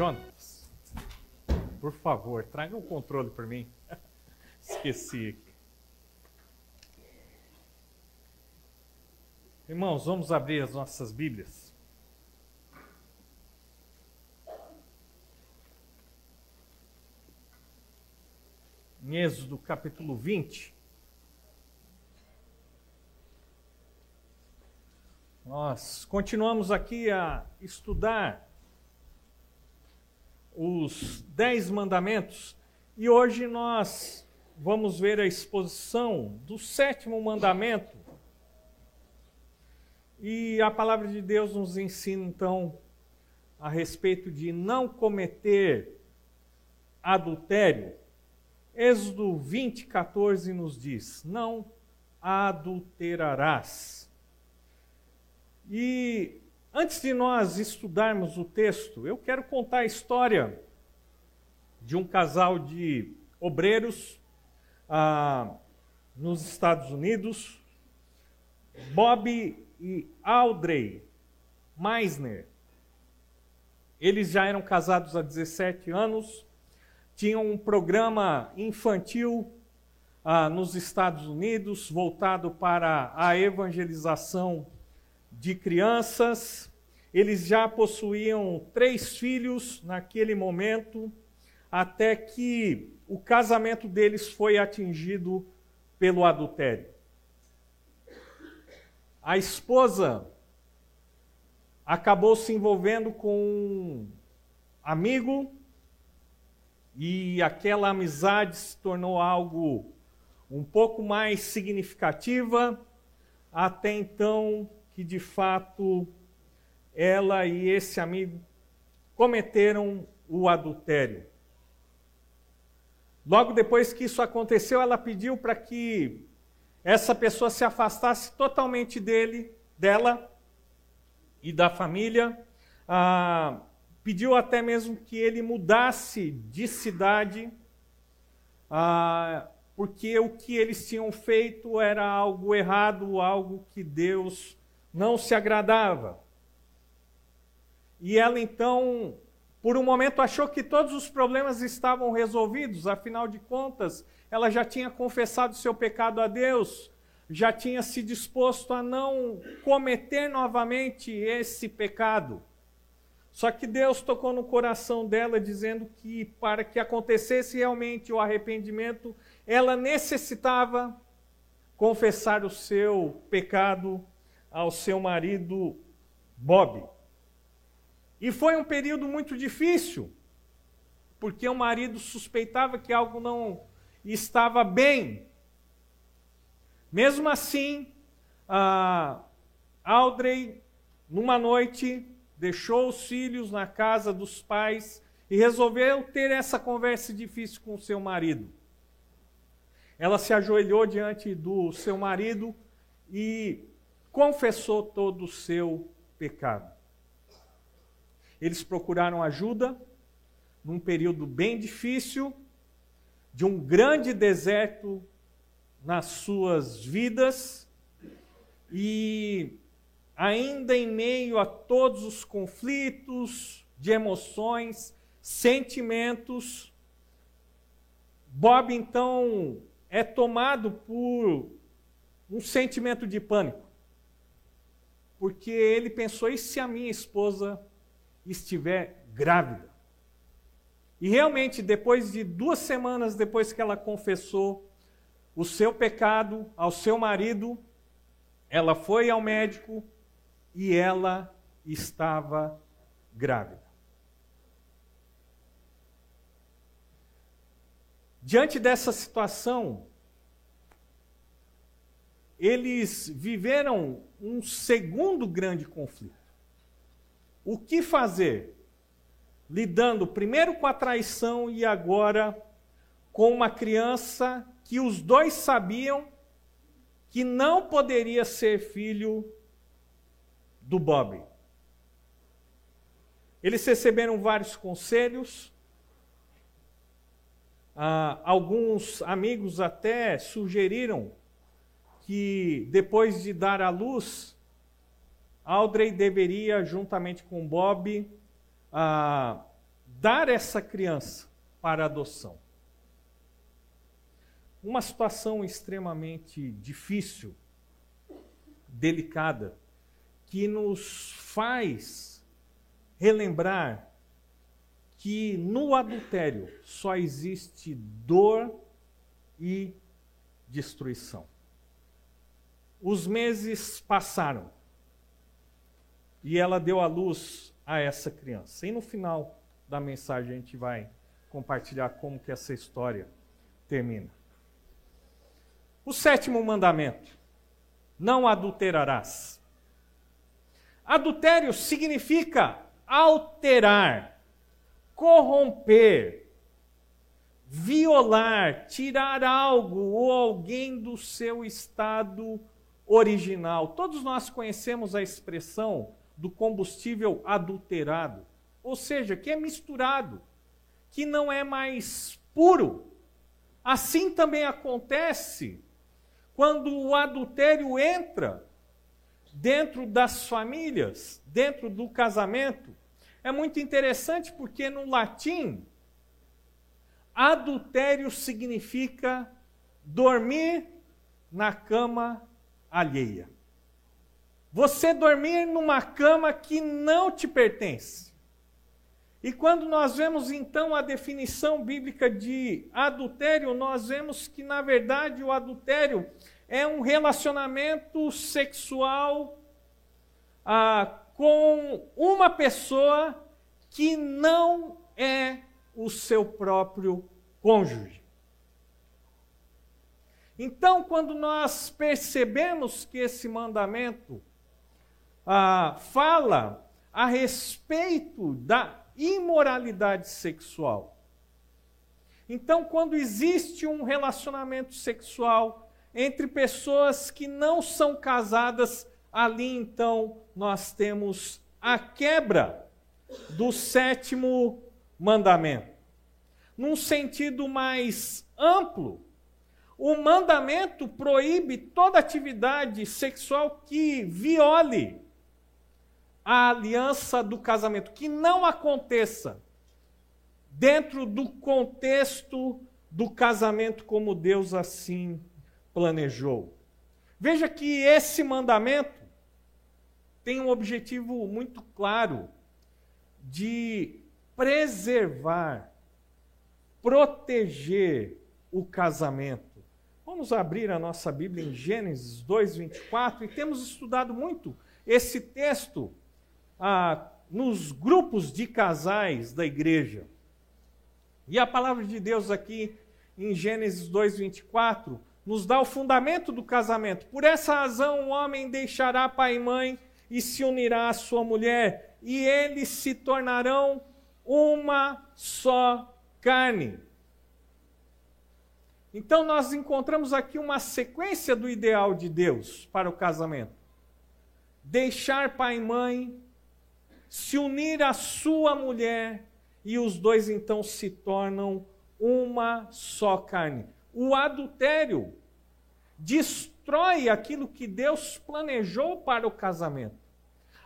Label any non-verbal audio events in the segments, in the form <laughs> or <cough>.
Jonas, por favor, traga o controle para mim. <laughs> Esqueci. Irmãos, vamos abrir as nossas Bíblias. Em Êxodo capítulo 20. Nós continuamos aqui a estudar os Dez Mandamentos e hoje nós vamos ver a exposição do sétimo mandamento. E a palavra de Deus nos ensina então a respeito de não cometer adultério. Êxodo 20, 14 nos diz: Não adulterarás. E antes de nós estudarmos o texto, eu quero contar a história de um casal de obreiros ah, nos Estados Unidos, Bob e Audrey Meisner. Eles já eram casados há 17 anos, tinham um programa infantil ah, nos Estados Unidos voltado para a evangelização de crianças, eles já possuíam três filhos naquele momento, até que o casamento deles foi atingido pelo adultério. A esposa acabou se envolvendo com um amigo e aquela amizade se tornou algo um pouco mais significativa. Até então, que de fato ela e esse amigo cometeram o adultério. Logo depois que isso aconteceu, ela pediu para que essa pessoa se afastasse totalmente dele, dela e da família. Ah, pediu até mesmo que ele mudasse de cidade, ah, porque o que eles tinham feito era algo errado, algo que Deus não se agradava. E ela então, por um momento, achou que todos os problemas estavam resolvidos, afinal de contas, ela já tinha confessado seu pecado a Deus, já tinha se disposto a não cometer novamente esse pecado. Só que Deus tocou no coração dela, dizendo que para que acontecesse realmente o arrependimento, ela necessitava confessar o seu pecado ao seu marido Bob. E foi um período muito difícil, porque o marido suspeitava que algo não estava bem. Mesmo assim, a Audrey, numa noite, deixou os filhos na casa dos pais e resolveu ter essa conversa difícil com o seu marido. Ela se ajoelhou diante do seu marido e confessou todo o seu pecado. Eles procuraram ajuda num período bem difícil, de um grande deserto nas suas vidas, e ainda em meio a todos os conflitos de emoções, sentimentos, Bob então é tomado por um sentimento de pânico porque ele pensou: e se a minha esposa estiver grávida? E realmente, depois de duas semanas depois que ela confessou o seu pecado ao seu marido, ela foi ao médico e ela estava grávida. Diante dessa situação, eles viveram um segundo grande conflito. O que fazer? Lidando primeiro com a traição e agora com uma criança que os dois sabiam que não poderia ser filho do Bob. Eles receberam vários conselhos, ah, alguns amigos até sugeriram que depois de dar à luz, Audrey deveria, juntamente com Bob, ah, dar essa criança para adoção. Uma situação extremamente difícil, delicada, que nos faz relembrar que no adultério só existe dor e destruição. Os meses passaram e ela deu à luz a essa criança. E no final da mensagem a gente vai compartilhar como que essa história termina. O sétimo mandamento: não adulterarás. Adultério significa alterar, corromper, violar, tirar algo ou alguém do seu estado original. Todos nós conhecemos a expressão do combustível adulterado, ou seja, que é misturado, que não é mais puro. Assim também acontece quando o adultério entra dentro das famílias, dentro do casamento. É muito interessante porque no latim, adultério significa dormir na cama alheia. Você dormir numa cama que não te pertence. E quando nós vemos então a definição bíblica de adultério, nós vemos que na verdade o adultério é um relacionamento sexual ah, com uma pessoa que não é o seu próprio cônjuge. Então, quando nós percebemos que esse mandamento ah, fala a respeito da imoralidade sexual. Então, quando existe um relacionamento sexual entre pessoas que não são casadas, ali então nós temos a quebra do sétimo mandamento. Num sentido mais amplo, o mandamento proíbe toda atividade sexual que viole a aliança do casamento, que não aconteça dentro do contexto do casamento como Deus assim planejou. Veja que esse mandamento tem um objetivo muito claro de preservar, proteger o casamento. Vamos abrir a nossa Bíblia em Gênesis 2:24 e temos estudado muito esse texto ah, nos grupos de casais da igreja. E a palavra de Deus aqui em Gênesis 2:24 nos dá o fundamento do casamento. Por essa razão, o homem deixará pai e mãe e se unirá à sua mulher, e eles se tornarão uma só carne. Então, nós encontramos aqui uma sequência do ideal de Deus para o casamento: deixar pai e mãe, se unir à sua mulher e os dois então se tornam uma só carne. O adultério destrói aquilo que Deus planejou para o casamento.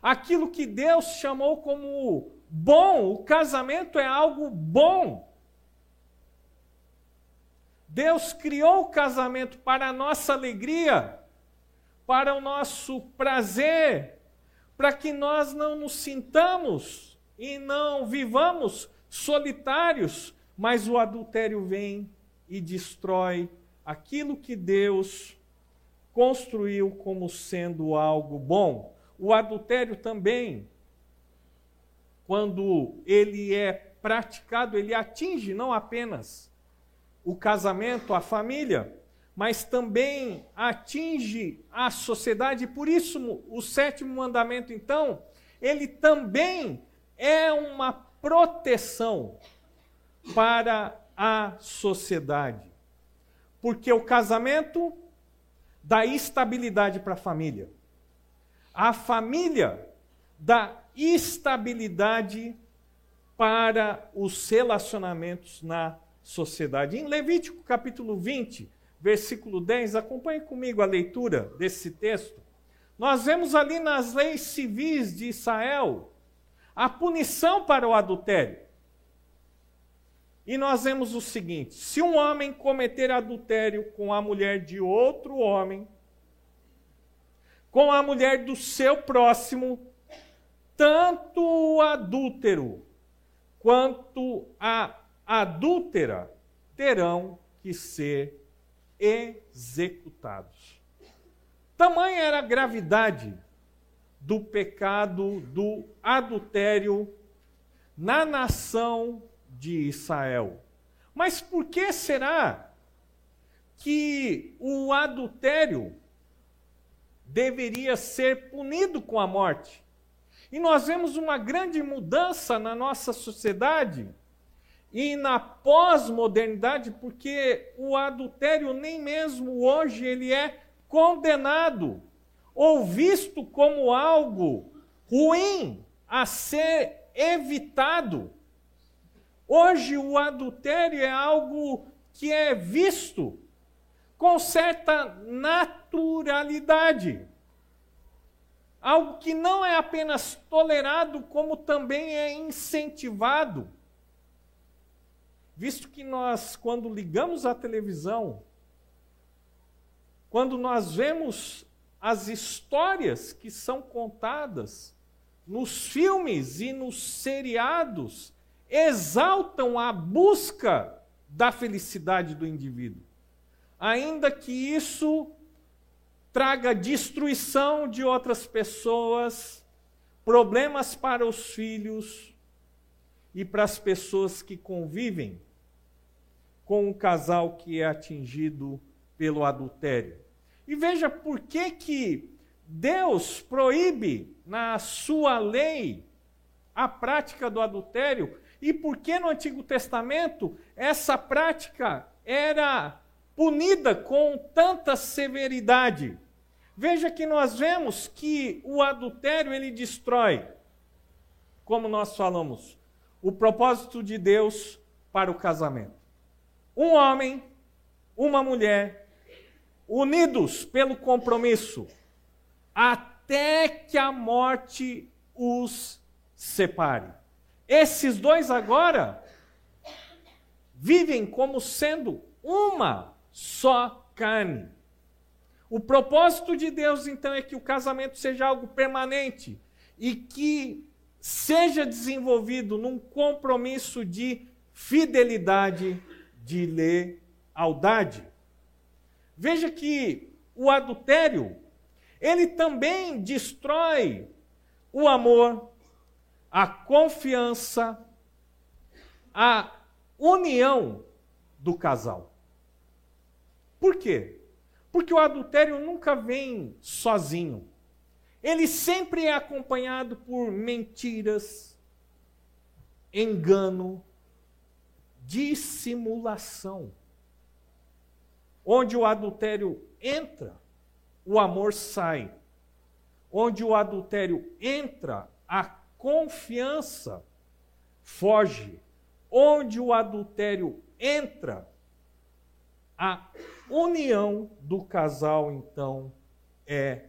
Aquilo que Deus chamou como bom, o casamento é algo bom. Deus criou o casamento para a nossa alegria, para o nosso prazer, para que nós não nos sintamos e não vivamos solitários, mas o adultério vem e destrói aquilo que Deus construiu como sendo algo bom. O adultério também, quando ele é praticado, ele atinge não apenas o casamento, a família, mas também atinge a sociedade. Por isso, o sétimo mandamento, então, ele também é uma proteção para a sociedade. Porque o casamento dá estabilidade para a família. A família dá estabilidade para os relacionamentos na sociedade. Em Levítico capítulo 20, versículo 10, acompanhe comigo a leitura desse texto. Nós vemos ali nas leis civis de Israel a punição para o adultério. E nós vemos o seguinte: se um homem cometer adultério com a mulher de outro homem, com a mulher do seu próximo, tanto o adúltero quanto a adúltera terão que ser executados. Tamanha era a gravidade do pecado do adultério na nação de Israel. Mas por que será que o adultério deveria ser punido com a morte? E nós vemos uma grande mudança na nossa sociedade e na pós-modernidade, porque o adultério nem mesmo hoje ele é condenado ou visto como algo ruim a ser evitado. Hoje o adultério é algo que é visto com certa naturalidade. Algo que não é apenas tolerado, como também é incentivado. Visto que nós, quando ligamos a televisão, quando nós vemos as histórias que são contadas nos filmes e nos seriados, exaltam a busca da felicidade do indivíduo. Ainda que isso traga destruição de outras pessoas, problemas para os filhos e para as pessoas que convivem com o casal que é atingido pelo adultério. E veja por que que Deus proíbe na sua lei a prática do adultério e por que no Antigo Testamento essa prática era punida com tanta severidade. Veja que nós vemos que o adultério ele destrói, como nós falamos, o propósito de Deus para o casamento. Um homem, uma mulher, unidos pelo compromisso, até que a morte os separe. Esses dois agora vivem como sendo uma só carne. O propósito de Deus, então, é que o casamento seja algo permanente e que seja desenvolvido num compromisso de fidelidade, de lealdade. Veja que o adultério, ele também destrói o amor, a confiança, a união do casal. Por quê? Porque o adultério nunca vem sozinho. Ele sempre é acompanhado por mentiras, engano, dissimulação. Onde o adultério entra, o amor sai. Onde o adultério entra, a confiança foge. Onde o adultério entra, a união do casal então é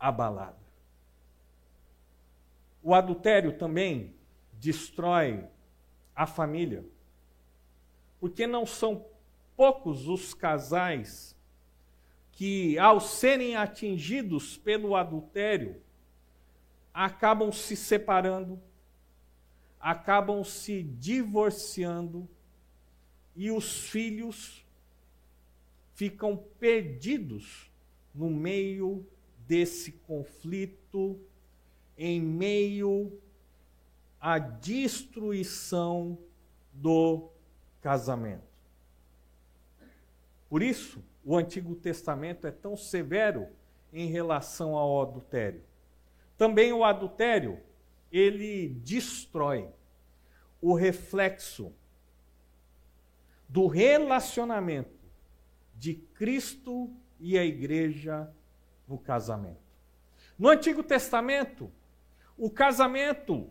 abalada. O adultério também destrói a família, porque não são poucos os casais que, ao serem atingidos pelo adultério, acabam se separando, acabam se divorciando e os filhos ficam perdidos no meio desse conflito, em meio à destruição do casamento. Por isso, o Antigo Testamento é tão severo em relação ao adultério. Também o adultério, ele destrói o reflexo do relacionamento de Cristo e a igreja no casamento. No Antigo Testamento, o casamento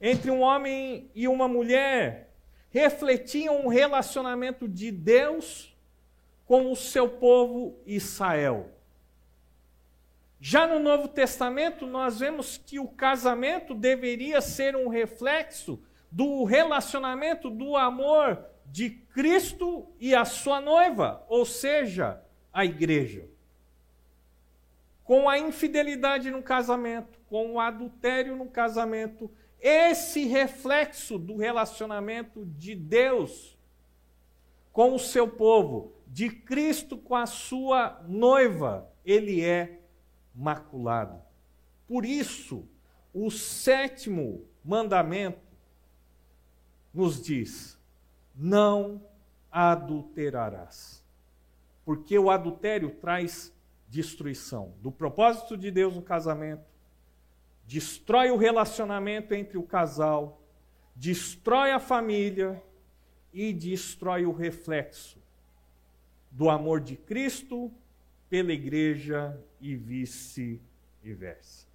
entre um homem e uma mulher refletia um relacionamento de Deus com o seu povo Israel. Já no Novo Testamento, nós vemos que o casamento deveria ser um reflexo do relacionamento, do amor de Cristo e a sua noiva, ou seja, a igreja. Com a infidelidade no casamento, com o adultério no casamento, esse reflexo do relacionamento de Deus com o seu povo, de Cristo com a sua noiva, ele é maculado. Por isso, o sétimo mandamento nos diz: não adulterarás. Porque o adultério traz destruição do propósito de Deus no casamento, destrói o relacionamento entre o casal, destrói a família e destrói o reflexo do amor de Cristo pela igreja e vice-versa.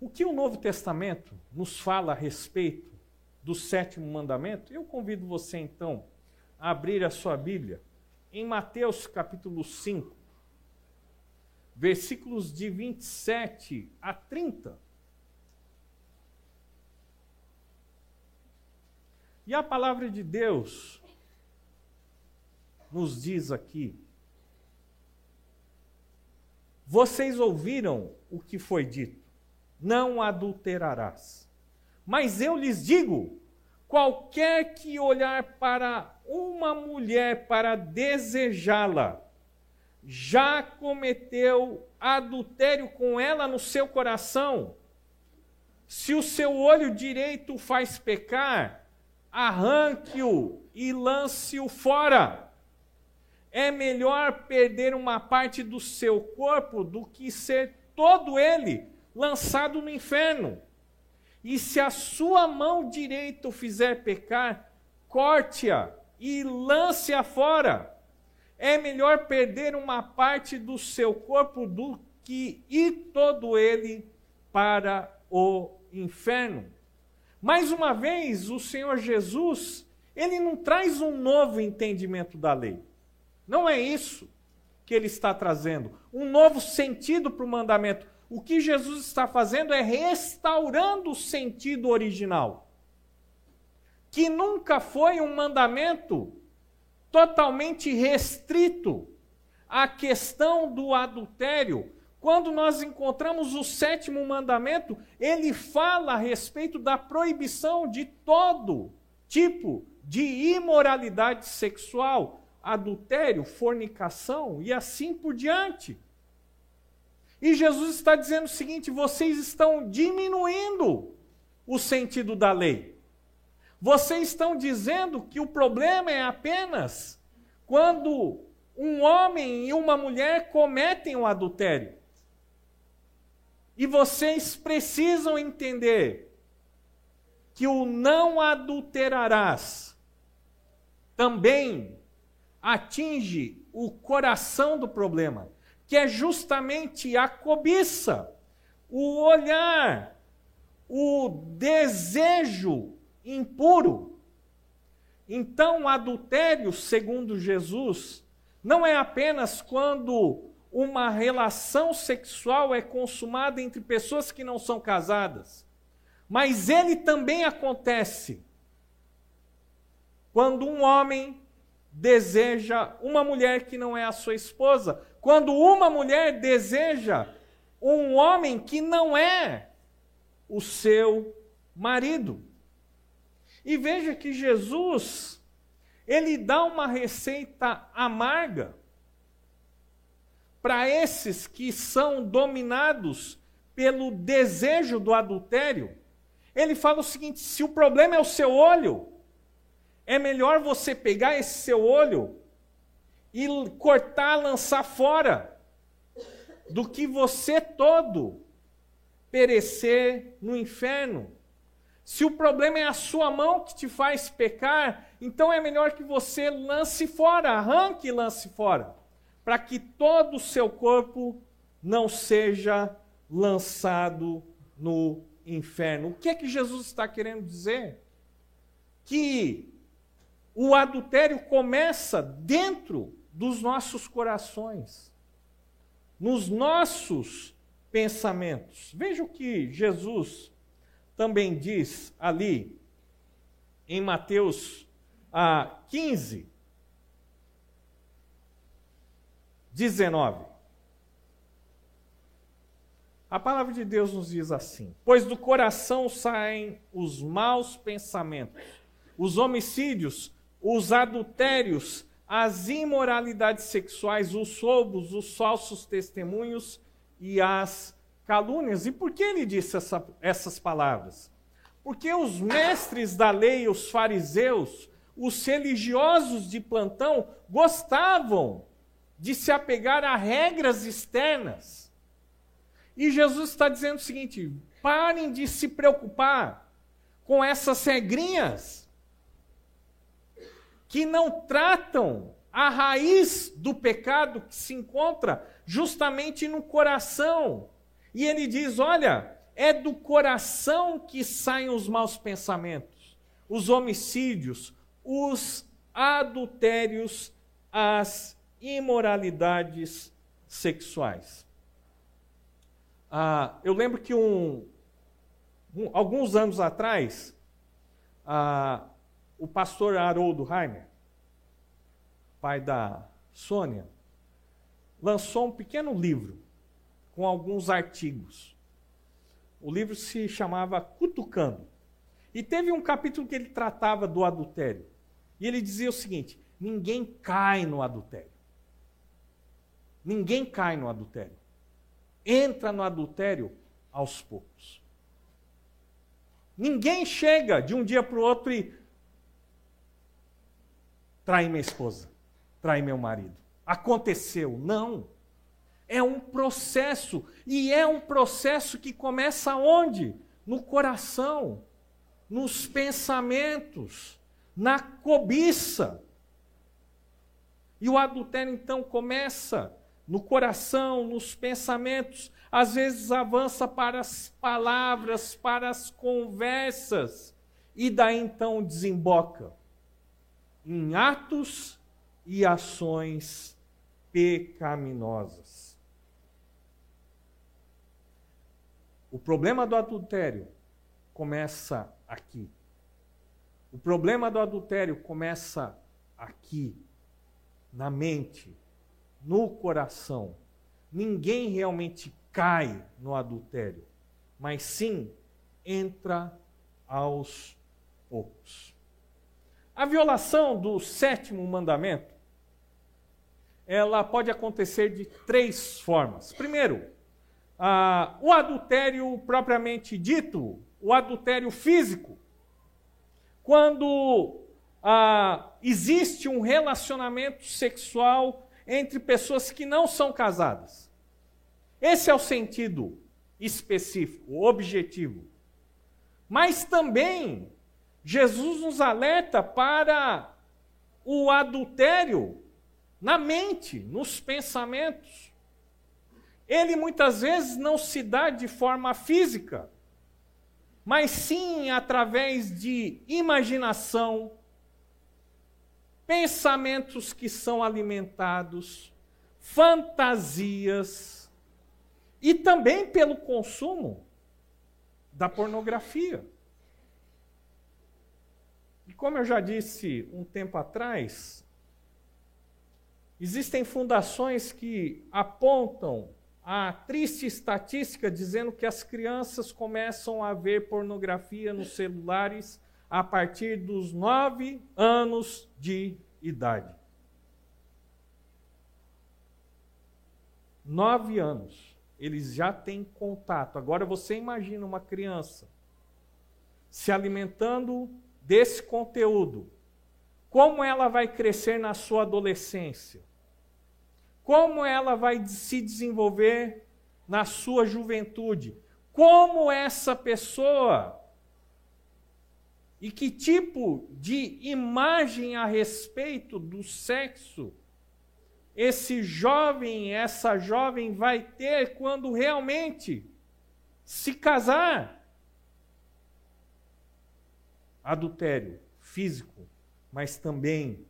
O que o Novo Testamento nos fala a respeito do sétimo mandamento? Eu convido você então a abrir a sua Bíblia em Mateus capítulo 5, versículos de 27 a 30. E a palavra de Deus nos diz aqui: Vocês ouviram o que foi dito, não adulterarás. Mas eu lhes digo: qualquer que olhar para uma mulher para desejá-la, já cometeu adultério com ela no seu coração. Se o seu olho direito faz pecar, arranque-o e lance-o fora. É melhor perder uma parte do seu corpo do que ser todo ele lançado no inferno. E se a sua mão direita fizer pecar, corte-a e lance-a fora. É melhor perder uma parte do seu corpo do que ir todo ele para o inferno. Mais uma vez, o Senhor Jesus, ele não traz um novo entendimento da lei. Não é isso que ele está trazendo. Um novo sentido para o mandamento. O que Jesus está fazendo é restaurando o sentido original. Que nunca foi um mandamento totalmente restrito à questão do adultério, quando nós encontramos o sétimo mandamento, ele fala a respeito da proibição de todo tipo de imoralidade sexual, adultério, fornicação e assim por diante. E Jesus está dizendo o seguinte: vocês estão diminuindo o sentido da lei. Vocês estão dizendo que o problema é apenas quando um homem e uma mulher cometem o um adultério. E vocês precisam entender que o não adulterarás também atinge o coração do problema, que é justamente a cobiça, o olhar, o desejo impuro. Então, o adultério, segundo Jesus, não é apenas quando uma relação sexual é consumada entre pessoas que não são casadas. Mas ele também acontece quando um homem deseja uma mulher que não é a sua esposa, quando uma mulher deseja um homem que não é o seu marido. E veja que Jesus, ele dá uma receita amarga para esses que são dominados pelo desejo do adultério, ele fala o seguinte: se o problema é o seu olho, é melhor você pegar esse seu olho e cortar, lançar fora, do que você todo perecer no inferno. Se o problema é a sua mão que te faz pecar, então é melhor que você lance fora, arranque e lance fora para que todo o seu corpo não seja lançado no inferno. O que é que Jesus está querendo dizer? Que o adultério começa dentro dos nossos corações, nos nossos pensamentos. Veja o que Jesus também diz ali em Mateus ah, 15, 19. A palavra de Deus nos diz assim: Pois do coração saem os maus pensamentos, os homicídios, os adultérios, as imoralidades sexuais, os roubos, os falsos testemunhos e as calúnias. E por que ele disse essa, essas palavras? Porque os mestres da lei, os fariseus, os religiosos de plantão, gostavam de se apegar a regras externas. E Jesus está dizendo o seguinte: parem de se preocupar com essas regrinhas que não tratam a raiz do pecado que se encontra justamente no coração. E ele diz: olha, é do coração que saem os maus pensamentos, os homicídios, os adultérios, as imoralidades sexuais. Ah, eu lembro que um, um, alguns anos atrás, ah, o pastor Haroldo Heimer, pai da Sônia, lançou um pequeno livro com alguns artigos. O livro se chamava Cutucando. E teve um capítulo que ele tratava do adultério. E ele dizia o seguinte: ninguém cai no adultério. Ninguém cai no adultério. Entra no adultério aos poucos. Ninguém chega de um dia para o outro e trai minha esposa, trai meu marido. Aconteceu. Não. É um processo. E é um processo que começa onde? No coração, nos pensamentos, na cobiça. E o adultério então começa no coração, nos pensamentos, às vezes avança para as palavras, para as conversas, e daí então desemboca em atos e ações pecaminosas. O problema do adultério começa aqui. O problema do adultério começa aqui, na mente, no coração. Ninguém realmente cai no adultério, mas sim entra aos poucos. A violação do sétimo mandamento, ela pode acontecer de três formas. Primeiro, ah, o adultério propriamente dito, o adultério físico, quando ah, existe um relacionamento sexual entre pessoas que não são casadas. Esse é o sentido específico, objetivo. Mas também Jesus nos alerta para o adultério na mente, nos pensamentos. Ele muitas vezes não se dá de forma física, mas sim através de imaginação, pensamentos que são alimentados, fantasias e também pelo consumo da pornografia. E como eu já disse um tempo atrás, existem fundações que apontam a triste estatística dizendo que as crianças começam a ver pornografia nos celulares a partir dos nove anos de idade. Nove anos, eles já têm contato. Agora você imagina uma criança se alimentando desse conteúdo, como ela vai crescer na sua adolescência, como ela vai se desenvolver na sua juventude, como essa pessoa? E que tipo de imagem a respeito do sexo esse jovem, essa jovem vai ter quando realmente se casar? Adultério físico, mas também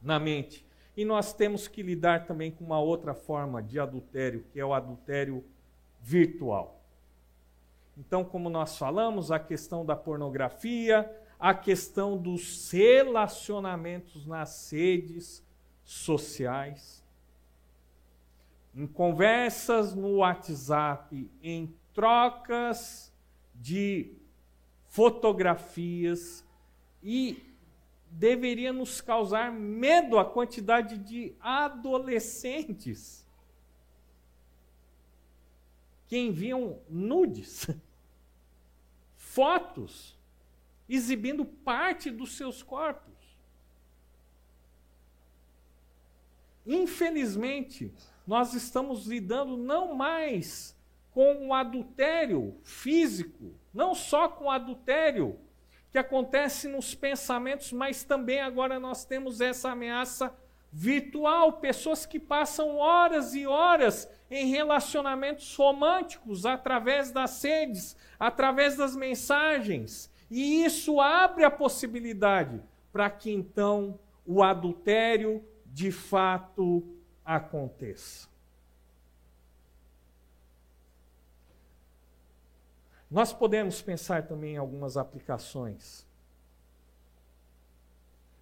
na mente. E nós temos que lidar também com uma outra forma de adultério, que é o adultério virtual. Então, como nós falamos, a questão da pornografia, a questão dos relacionamentos nas redes sociais, em conversas no WhatsApp, em trocas de fotografias e deveria nos causar medo a quantidade de adolescentes que enviam nudes, <laughs> fotos, exibindo parte dos seus corpos. Infelizmente, nós estamos lidando não mais com o adultério físico, não só com o adultério que acontece nos pensamentos, mas também agora nós temos essa ameaça virtual, pessoas que passam horas e horas em relacionamentos românticos através das redes, através das mensagens. E isso abre a possibilidade para que então o adultério de fato aconteça. Nós podemos pensar também em algumas aplicações.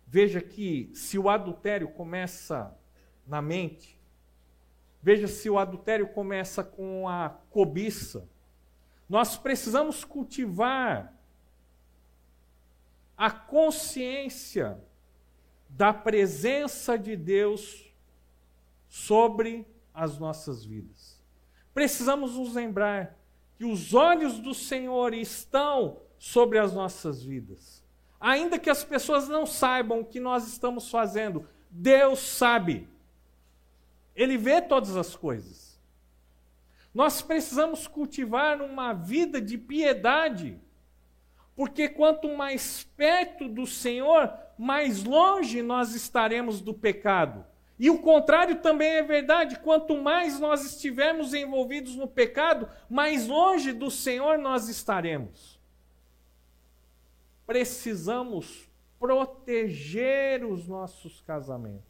Veja que se o adultério começa na mente, veja se o adultério começa com a cobiça, nós precisamos cultivar a consciência da presença de Deus sobre as nossas vidas. Precisamos nos lembrar que os olhos do Senhor estão sobre as nossas vidas. Ainda que as pessoas não saibam o que nós estamos fazendo, Deus sabe. Ele vê todas as coisas. Nós precisamos cultivar uma vida de piedade, porque quanto mais perto do Senhor, mais longe nós estaremos do pecado. E o contrário também é verdade. Quanto mais nós estivermos envolvidos no pecado, mais longe do Senhor nós estaremos. Precisamos proteger os nossos casamentos,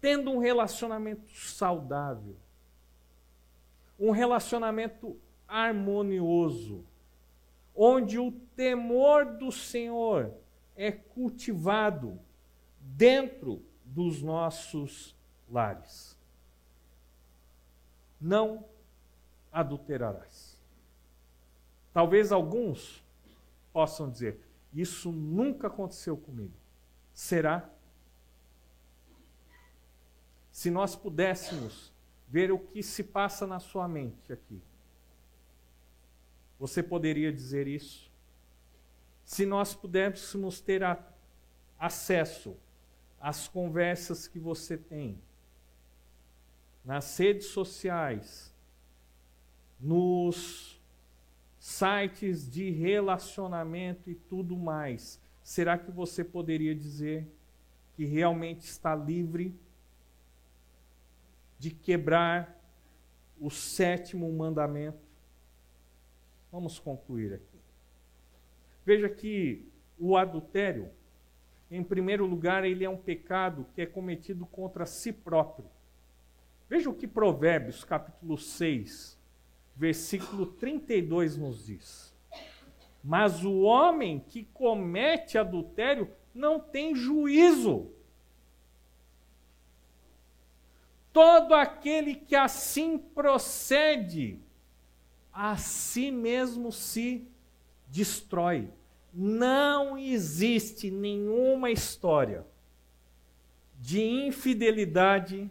tendo um relacionamento saudável, um relacionamento harmonioso, onde o temor do Senhor é cultivado dentro dos nossos lares. Não adulterarás. Talvez alguns possam dizer: Isso nunca aconteceu comigo. Será? Se nós pudéssemos ver o que se passa na sua mente aqui, você poderia dizer isso? Se nós pudéssemos ter a, acesso as conversas que você tem nas redes sociais, nos sites de relacionamento e tudo mais, será que você poderia dizer que realmente está livre de quebrar o sétimo mandamento? Vamos concluir aqui. Veja que o adultério em primeiro lugar, ele é um pecado que é cometido contra si próprio. Veja o que Provérbios, capítulo 6, versículo 32 nos diz. Mas o homem que comete adultério não tem juízo. Todo aquele que assim procede, a si mesmo se destrói não existe nenhuma história de infidelidade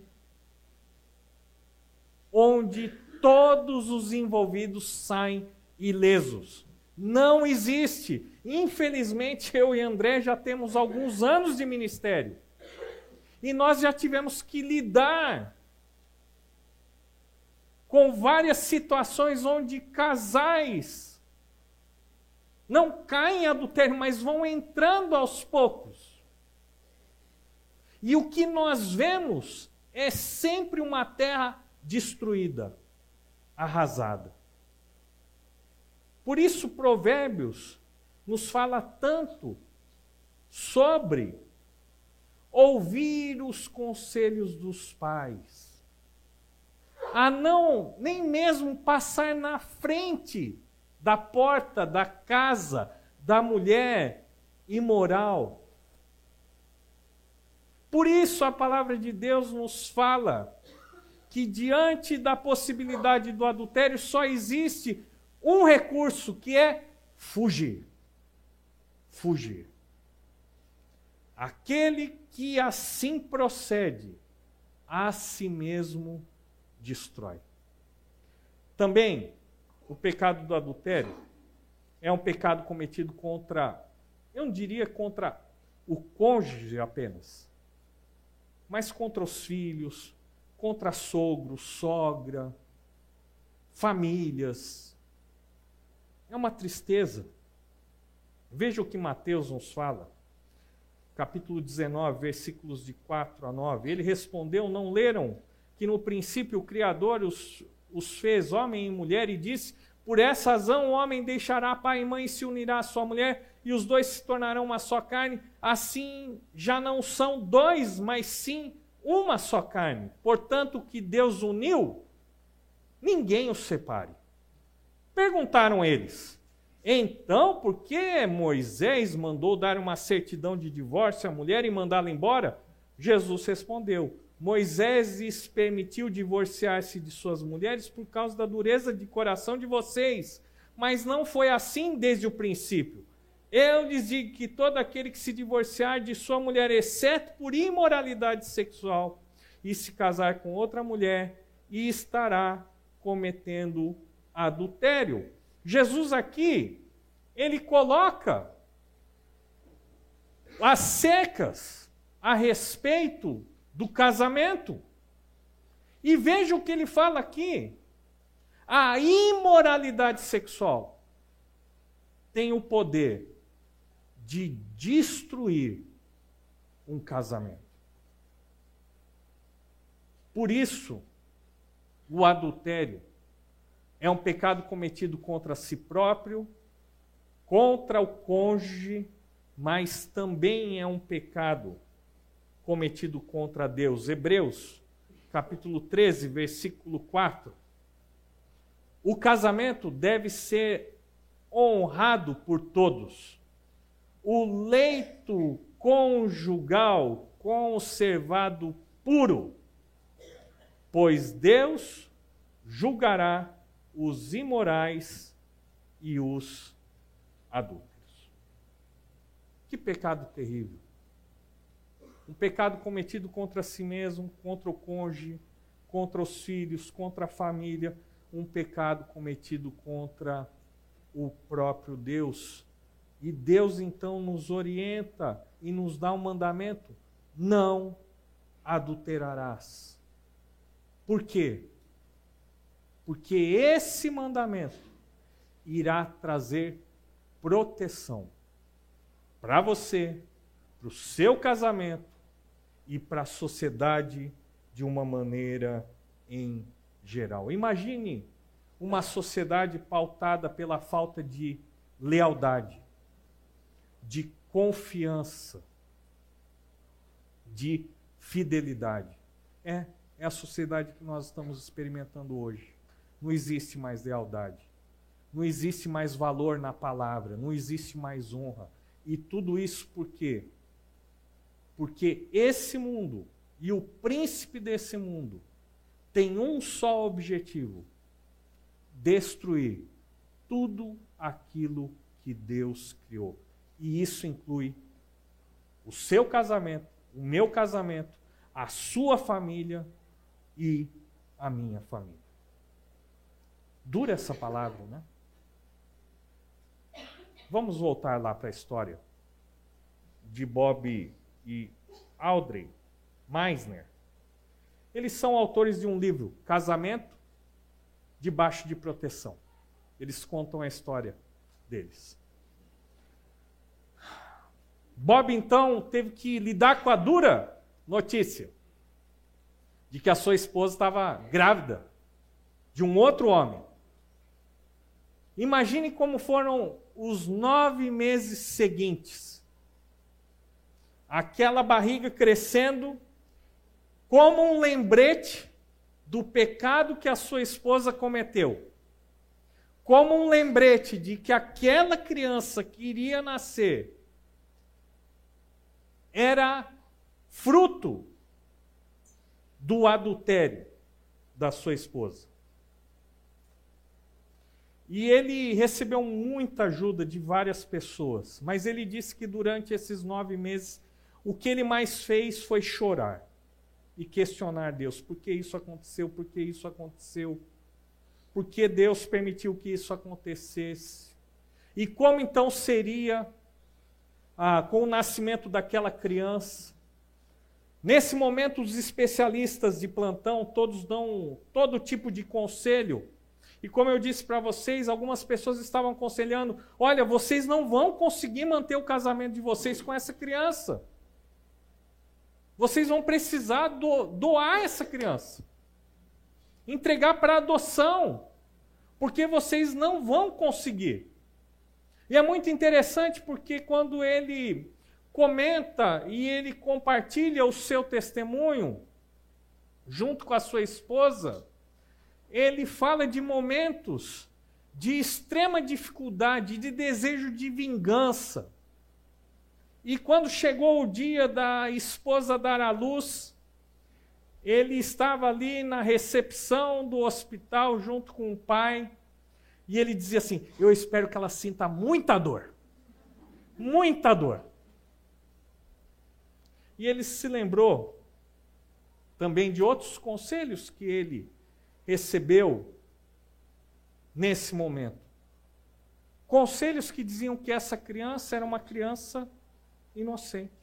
onde todos os envolvidos saem ilesos. Não existe. Infelizmente, eu e André já temos alguns anos de ministério. E nós já tivemos que lidar com várias situações onde casais não caem em adultério, mas vão entrando aos poucos. E o que nós vemos é sempre uma terra destruída, arrasada. Por isso, Provérbios nos fala tanto sobre ouvir os conselhos dos pais, a não nem mesmo passar na frente da porta da casa da mulher imoral. Por isso a palavra de Deus nos fala que diante da possibilidade do adultério só existe um recurso que é fugir. Fugir. Aquele que assim procede, a si mesmo destrói. Também, o pecado do adultério é um pecado cometido contra, eu não diria contra o cônjuge apenas, mas contra os filhos, contra sogro, sogra, famílias. É uma tristeza. Veja o que Mateus nos fala capítulo 19, versículos de 4 a 9. Ele respondeu: Não leram que no princípio o Criador os, os fez homem e mulher e disse: Por essa razão o homem deixará pai e mãe e se unirá à sua mulher, e os dois se tornarão uma só carne. Assim já não são dois, mas sim uma só carne. Portanto, o que Deus uniu, ninguém os separe. Perguntaram eles. Então, por que Moisés mandou dar uma certidão de divórcio à mulher e mandá-la embora? Jesus respondeu: Moisés lhes permitiu divorciar-se de suas mulheres por causa da dureza de coração de vocês, mas não foi assim desde o princípio. Eu lhes digo que todo aquele que se divorciar de sua mulher, exceto por imoralidade sexual, e se casar com outra mulher, estará cometendo adultério. Jesus aqui, ele coloca as secas a respeito do casamento. E veja o que ele fala aqui. A imoralidade sexual tem o poder de destruir um casamento. Por isso, o adultério é um pecado cometido contra si próprio, contra o cônjuge, mas também é um pecado cometido contra Deus. Hebreus, capítulo 13, versículo 4. O casamento deve ser honrado por todos. O leito conjugal conservado puro, pois Deus julgará os imorais e os adúlteros. Que pecado terrível. Um pecado cometido contra si mesmo, contra o cônjuge, contra os filhos, contra a família, um pecado cometido contra o próprio Deus. E Deus então nos orienta e nos dá um mandamento: não adulterarás. Por quê? porque esse mandamento irá trazer proteção para você, para o seu casamento e para a sociedade de uma maneira em geral. Imagine uma sociedade pautada pela falta de lealdade, de confiança, de fidelidade. É, é a sociedade que nós estamos experimentando hoje não existe mais lealdade. Não existe mais valor na palavra, não existe mais honra. E tudo isso por quê? Porque esse mundo e o príncipe desse mundo tem um só objetivo: destruir tudo aquilo que Deus criou. E isso inclui o seu casamento, o meu casamento, a sua família e a minha família. Dura essa palavra, né? Vamos voltar lá para a história de Bob e Audrey Meisner. Eles são autores de um livro, Casamento Debaixo de Proteção. Eles contam a história deles. Bob então teve que lidar com a dura notícia de que a sua esposa estava grávida de um outro homem. Imagine como foram os nove meses seguintes. Aquela barriga crescendo como um lembrete do pecado que a sua esposa cometeu, como um lembrete de que aquela criança que iria nascer era fruto do adultério da sua esposa. E ele recebeu muita ajuda de várias pessoas, mas ele disse que durante esses nove meses o que ele mais fez foi chorar e questionar Deus: por que isso aconteceu? Por que isso aconteceu? Por que Deus permitiu que isso acontecesse? E como então seria ah, com o nascimento daquela criança? Nesse momento, os especialistas de plantão todos dão todo tipo de conselho. E como eu disse para vocês, algumas pessoas estavam aconselhando: olha, vocês não vão conseguir manter o casamento de vocês com essa criança. Vocês vão precisar do, doar essa criança, entregar para adoção, porque vocês não vão conseguir. E é muito interessante porque quando ele comenta e ele compartilha o seu testemunho junto com a sua esposa, ele fala de momentos de extrema dificuldade, de desejo de vingança. E quando chegou o dia da esposa dar à luz, ele estava ali na recepção do hospital junto com o pai, e ele dizia assim: Eu espero que ela sinta muita dor. Muita dor. E ele se lembrou também de outros conselhos que ele recebeu nesse momento. Conselhos que diziam que essa criança era uma criança inocente.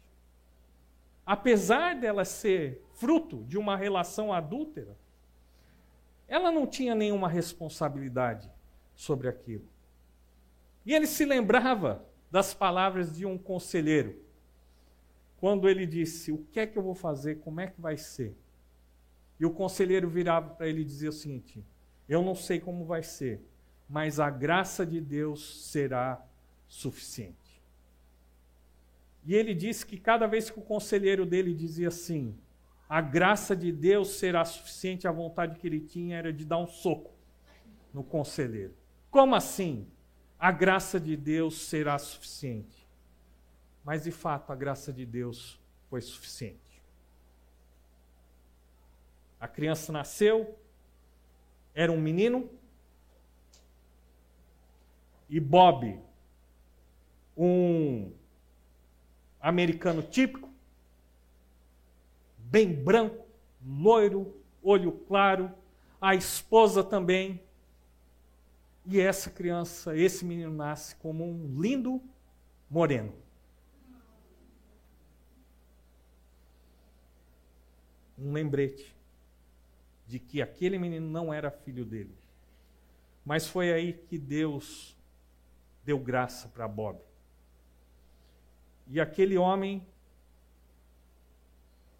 Apesar dela ser fruto de uma relação adúltera, ela não tinha nenhuma responsabilidade sobre aquilo. E ele se lembrava das palavras de um conselheiro, quando ele disse: O que é que eu vou fazer? Como é que vai ser? E o conselheiro virava para ele e dizia o seguinte: Eu não sei como vai ser, mas a graça de Deus será suficiente. E ele disse que cada vez que o conselheiro dele dizia assim, a graça de Deus será suficiente, a vontade que ele tinha era de dar um soco no conselheiro. Como assim? A graça de Deus será suficiente. Mas de fato, a graça de Deus foi suficiente. A criança nasceu, era um menino, e Bob, um americano típico, bem branco, loiro, olho claro, a esposa também. E essa criança, esse menino nasce como um lindo moreno. Um lembrete de que aquele menino não era filho dele. Mas foi aí que Deus deu graça para Bob. E aquele homem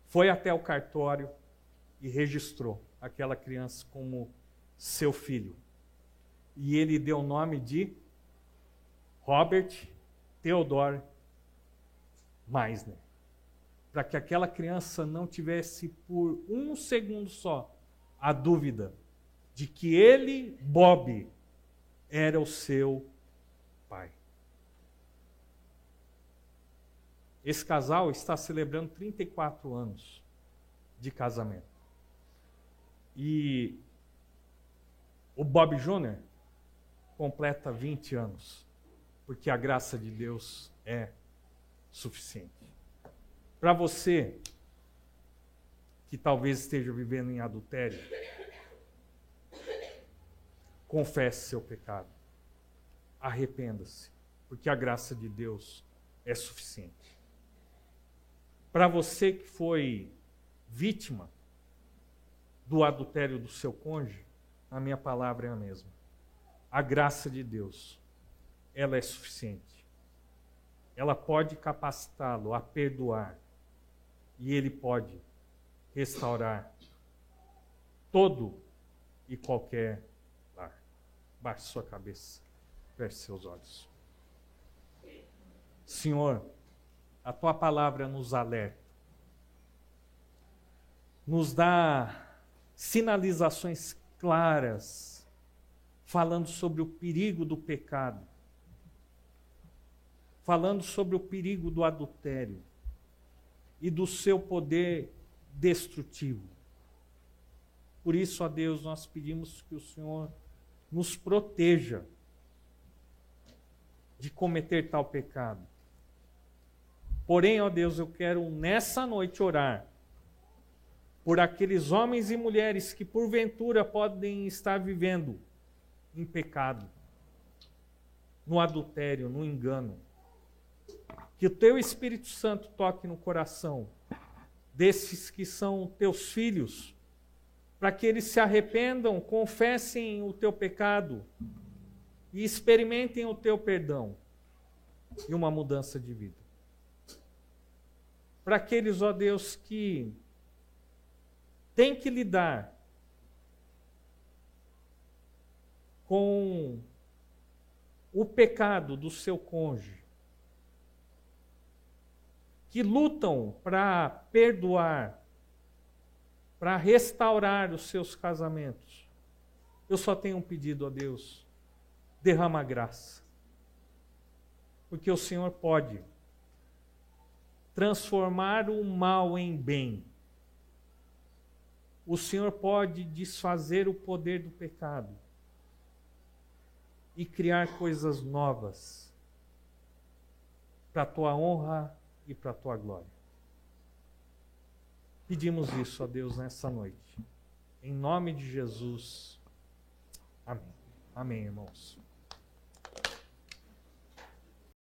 foi até o cartório e registrou aquela criança como seu filho. E ele deu o nome de Robert Theodore Meisner. Para que aquela criança não tivesse por um segundo só a dúvida de que ele, Bob, era o seu pai. Esse casal está celebrando 34 anos de casamento. E o Bob Jr. completa 20 anos, porque a graça de Deus é suficiente. Para você que talvez esteja vivendo em adultério, confesse seu pecado. Arrependa-se, porque a graça de Deus é suficiente. Para você que foi vítima do adultério do seu cônjuge, a minha palavra é a mesma. A graça de Deus, ela é suficiente. Ela pode capacitá-lo a perdoar e ele pode restaurar todo e qualquer lar. Baixe sua cabeça, feche seus olhos. Senhor, a tua palavra nos alerta, nos dá sinalizações claras, falando sobre o perigo do pecado, falando sobre o perigo do adultério e do seu poder destrutivo. Por isso, a Deus, nós pedimos que o Senhor nos proteja de cometer tal pecado. Porém, ó Deus, eu quero nessa noite orar por aqueles homens e mulheres que porventura podem estar vivendo em pecado, no adultério, no engano. Que o teu Espírito Santo toque no coração desses que são teus filhos, para que eles se arrependam, confessem o teu pecado e experimentem o teu perdão e uma mudança de vida. Para aqueles, ó Deus, que têm que lidar com o pecado do seu cônjuge, que lutam para perdoar, para restaurar os seus casamentos. Eu só tenho um pedido a Deus: derrama graça. Porque o Senhor pode transformar o mal em bem. O Senhor pode desfazer o poder do pecado e criar coisas novas para a tua honra e para a tua glória. Pedimos isso a Deus nessa noite. Em nome de Jesus. Amém. Amém, irmãos.